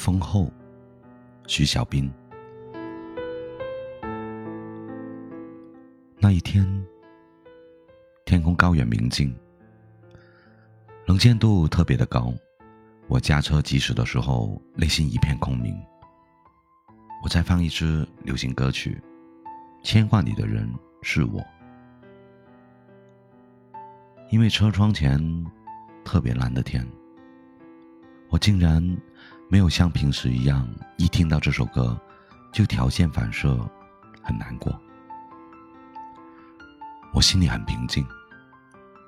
丰厚，徐小斌。那一天，天空高远明净，能见度特别的高。我驾车疾驶的时候，内心一片空明。我在放一支流行歌曲，《牵挂你的人是我》，因为车窗前特别蓝的天，我竟然没有像平时一样，一听到这首歌就条件反射很难过。我心里很平静，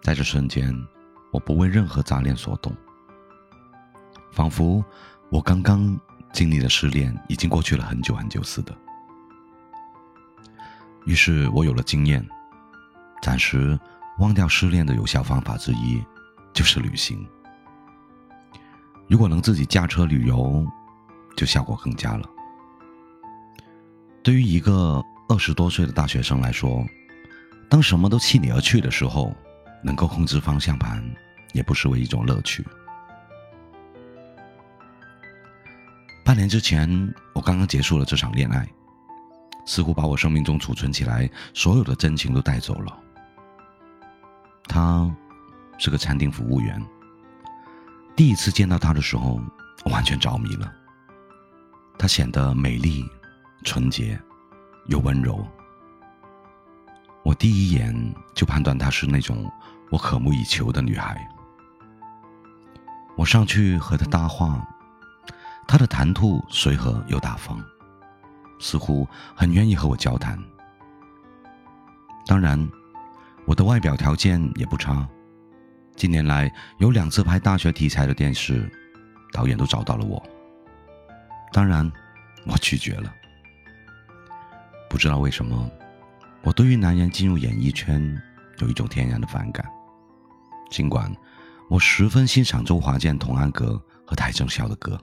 在这瞬间，我不为任何杂念所动。仿佛我刚刚经历的失恋已经过去了很久很久似的。于是我有了经验，暂时忘掉失恋的有效方法之一就是旅行。如果能自己驾车旅游，就效果更佳了。对于一个二十多岁的大学生来说，当什么都弃你而去的时候，能够控制方向盘，也不失为一种乐趣。半年之前，我刚刚结束了这场恋爱，似乎把我生命中储存起来所有的真情都带走了。他是个餐厅服务员。第一次见到她的时候，我完全着迷了。她显得美丽、纯洁又温柔。我第一眼就判断她是那种我渴慕已久的女孩。我上去和她搭话。她的谈吐随和又大方，似乎很愿意和我交谈。当然，我的外表条件也不差。近年来有两次拍大学题材的电视，导演都找到了我。当然，我拒绝了。不知道为什么，我对于男人进入演艺圈有一种天然的反感。尽管我十分欣赏周华健、童安格和邰正宵的歌。